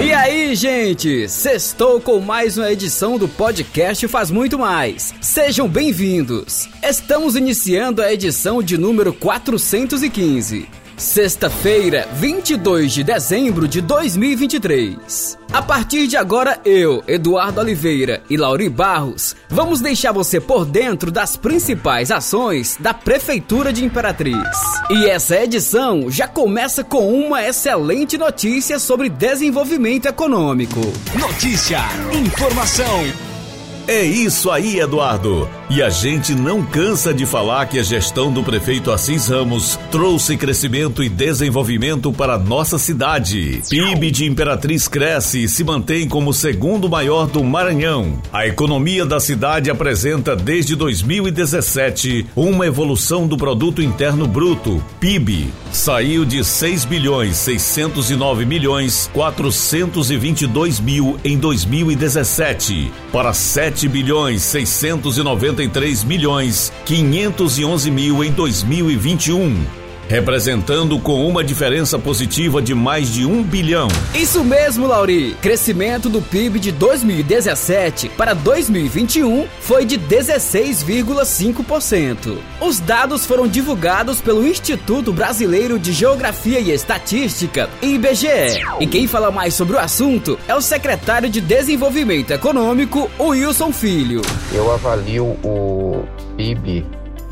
E aí, gente? Sextou com mais uma edição do podcast Faz Muito Mais. Sejam bem-vindos. Estamos iniciando a edição de número 415. Sexta-feira, 22 de dezembro de 2023. A partir de agora, eu, Eduardo Oliveira e Lauri Barros, vamos deixar você por dentro das principais ações da Prefeitura de Imperatriz. E essa edição já começa com uma excelente notícia sobre desenvolvimento econômico. Notícia, informação é isso aí, Eduardo. E a gente não cansa de falar que a gestão do prefeito Assis Ramos trouxe crescimento e desenvolvimento para nossa cidade. PIB de Imperatriz cresce e se mantém como o segundo maior do Maranhão. A economia da cidade apresenta desde 2017 uma evolução do produto interno bruto, PIB. Saiu de 6 bilhões 609 milhões 422 mil em 2017 para 7 sete bilhões seiscentos 63 milhões 511 mil em 2021 representando com uma diferença positiva de mais de um bilhão. Isso mesmo, Lauri. Crescimento do PIB de 2017 para 2021 foi de 16,5%. Os dados foram divulgados pelo Instituto Brasileiro de Geografia e Estatística, IBGE. E quem fala mais sobre o assunto é o secretário de Desenvolvimento Econômico, Wilson Filho. Eu avalio o PIB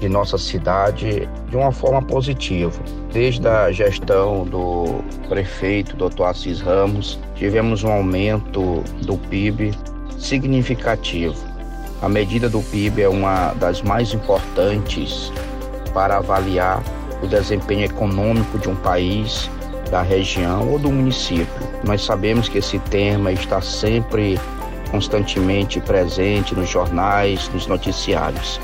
de nossa cidade de uma forma positiva. Desde a gestão do prefeito, Dr. Assis Ramos, tivemos um aumento do PIB significativo. A medida do PIB é uma das mais importantes para avaliar o desempenho econômico de um país, da região ou do município. Nós sabemos que esse tema está sempre constantemente presente nos jornais, nos noticiários.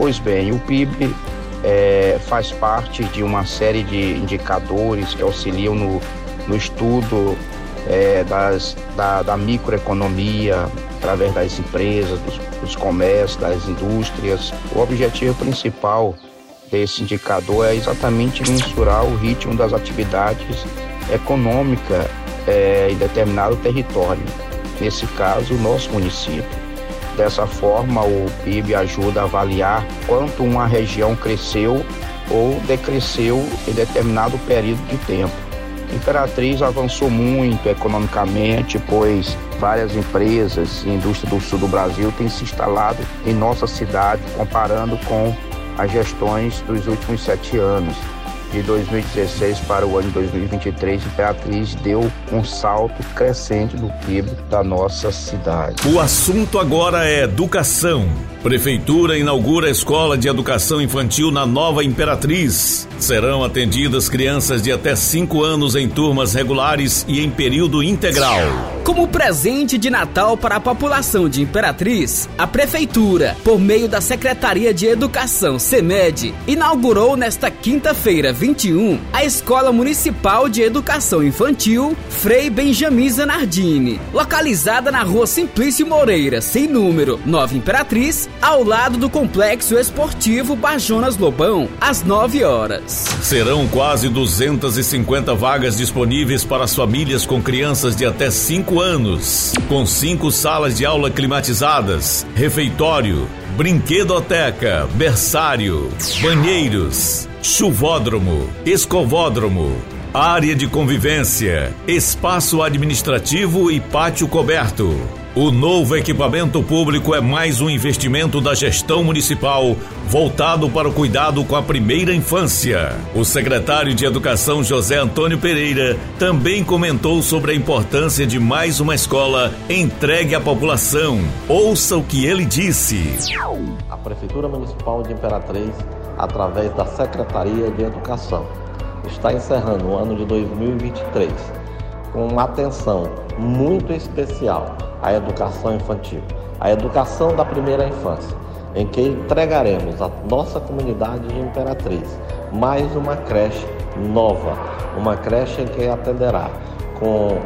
Pois bem, o PIB é, faz parte de uma série de indicadores que auxiliam no, no estudo é, das, da, da, microeconomia, através das empresas, dos, dos comércios, das indústrias. O objetivo principal desse indicador é exatamente mensurar o ritmo das atividades econômicas é, em determinado território, nesse caso, o nosso município. Dessa forma, o PIB ajuda a avaliar quanto uma região cresceu ou decresceu em determinado período de tempo. Imperatriz avançou muito economicamente, pois várias empresas e indústria do sul do Brasil têm se instalado em nossa cidade, comparando com as gestões dos últimos sete anos de 2016 para o ano de 2023, Imperatriz deu um salto crescente no PIB da nossa cidade. O assunto agora é educação. Prefeitura inaugura a escola de educação infantil na Nova Imperatriz. Serão atendidas crianças de até 5 anos em turmas regulares e em período integral. Como presente de Natal para a população de Imperatriz, a Prefeitura, por meio da Secretaria de Educação, SEMED, inaugurou nesta quinta-feira, 21, a Escola Municipal de Educação Infantil Frei Benjamin Zanardini, localizada na rua Simplício Moreira, sem número, Nova Imperatriz, ao lado do Complexo Esportivo Bajonas Lobão, às 9 horas. Serão quase 250 vagas disponíveis para as famílias com crianças de até 5 anos, com cinco salas de aula climatizadas, refeitório, brinquedoteca, berçário, banheiros, chuvódromo, escovódromo, área de convivência, espaço administrativo e pátio coberto. O novo equipamento público é mais um investimento da gestão municipal voltado para o cuidado com a primeira infância. O secretário de Educação José Antônio Pereira também comentou sobre a importância de mais uma escola entregue à população. Ouça o que ele disse. A Prefeitura Municipal de Imperatriz, através da Secretaria de Educação, está encerrando o ano de 2023 com uma atenção muito especial à educação infantil, à educação da primeira infância, em que entregaremos à nossa comunidade de Imperatriz mais uma creche nova, uma creche em que atenderá com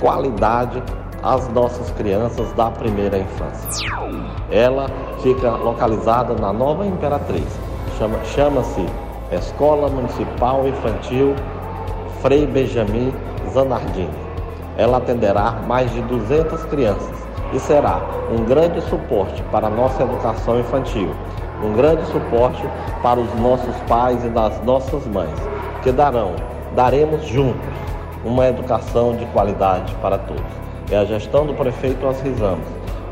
qualidade as nossas crianças da primeira infância. Ela fica localizada na Nova Imperatriz, chama-se chama Escola Municipal Infantil Frei Benjamin Zanardini. ela atenderá mais de 200 crianças e será um grande suporte para a nossa educação infantil, um grande suporte para os nossos pais e das nossas mães, que darão, daremos juntos uma educação de qualidade para todos. É a gestão do prefeito Assis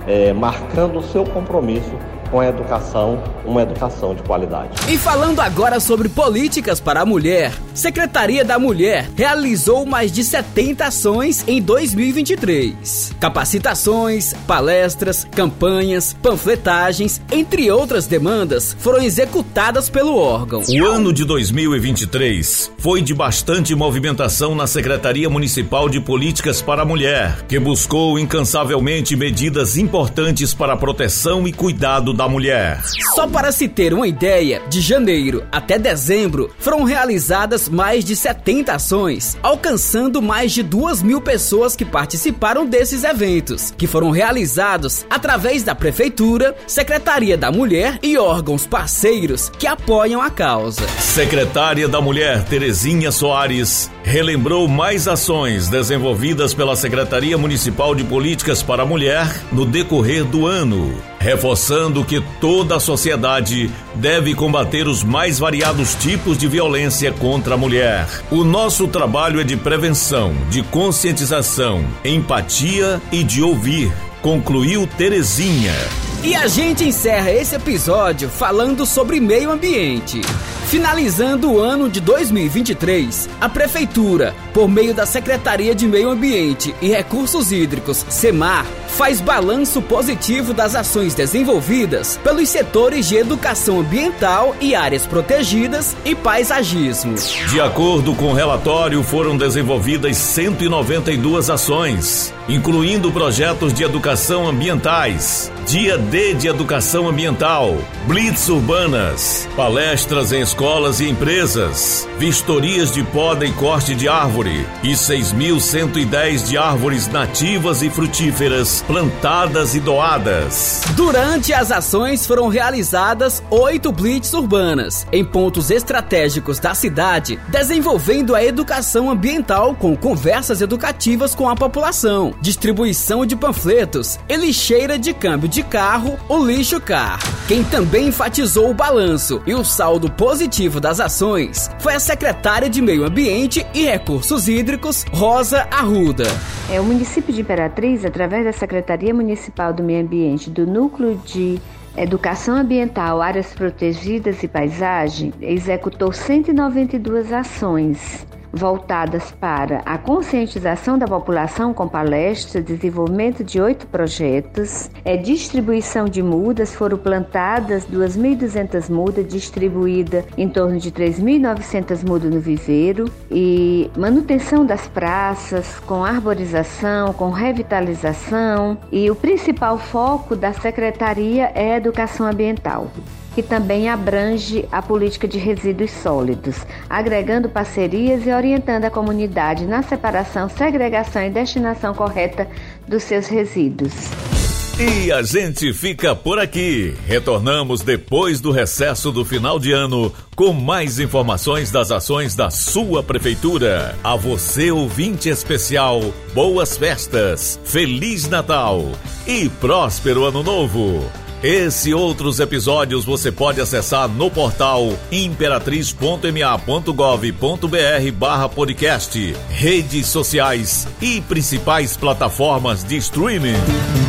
é, marcando o seu compromisso com a educação, uma educação de qualidade. E falando agora sobre políticas para a mulher, Secretaria da Mulher realizou mais de 70 ações em 2023. Capacitações, palestras, campanhas, panfletagens, entre outras demandas, foram executadas pelo órgão. O ano de 2023 foi de bastante movimentação na Secretaria Municipal de Políticas para a Mulher, que buscou incansavelmente medidas importantes para a proteção e cuidado da mulher. Só para se ter uma ideia, de janeiro até dezembro foram realizadas mais de 70 ações, alcançando mais de 2 mil pessoas que participaram desses eventos, que foram realizados através da Prefeitura, Secretaria da Mulher e órgãos parceiros que apoiam a causa. Secretária da Mulher Terezinha Soares relembrou mais ações desenvolvidas pela Secretaria Municipal de Políticas para a Mulher no decorrer do ano reforçando que toda a sociedade deve combater os mais variados tipos de violência contra a mulher. O nosso trabalho é de prevenção, de conscientização, empatia e de ouvir, concluiu Terezinha. E a gente encerra esse episódio falando sobre meio ambiente. Finalizando o ano de 2023, a Prefeitura, por meio da Secretaria de Meio Ambiente e Recursos Hídricos, SEMAR, faz balanço positivo das ações desenvolvidas pelos setores de educação ambiental e áreas protegidas e paisagismo. De acordo com o relatório, foram desenvolvidas 192 ações, incluindo projetos de educação ambientais, Dia D de Educação Ambiental, Blitz Urbanas, palestras em escolas e empresas, vistorias de poda e corte de árvore e 6.110 de árvores nativas e frutíferas plantadas e doadas. Durante as ações foram realizadas oito blitz urbanas em pontos estratégicos da cidade, desenvolvendo a educação ambiental com conversas educativas com a população, distribuição de panfletos e lixeira de câmbio de carro, o lixo car. Quem também enfatizou o balanço e o saldo positivo das ações foi a secretária de Meio Ambiente e Recursos Hídricos, Rosa Arruda. É o município de Imperatriz, através da Secretaria Municipal do Meio Ambiente, do Núcleo de Educação Ambiental, Áreas Protegidas e Paisagem, executou 192 ações voltadas para a conscientização da população com palestras, desenvolvimento de oito projetos, é, distribuição de mudas, foram plantadas 2.200 mudas, distribuída em torno de 3.900 mudas no viveiro, e manutenção das praças, com arborização, com revitalização, e o principal foco da secretaria é a educação ambiental que também abrange a política de resíduos sólidos, agregando parcerias e orientando a comunidade na separação, segregação e destinação correta dos seus resíduos. E a gente fica por aqui. Retornamos depois do recesso do final de ano com mais informações das ações da sua prefeitura. A você, ouvinte especial, boas festas, Feliz Natal e próspero Ano Novo. Esse e outros episódios você pode acessar no portal imperatriz.ma.gov.br barra podcast, redes sociais e principais plataformas de streaming.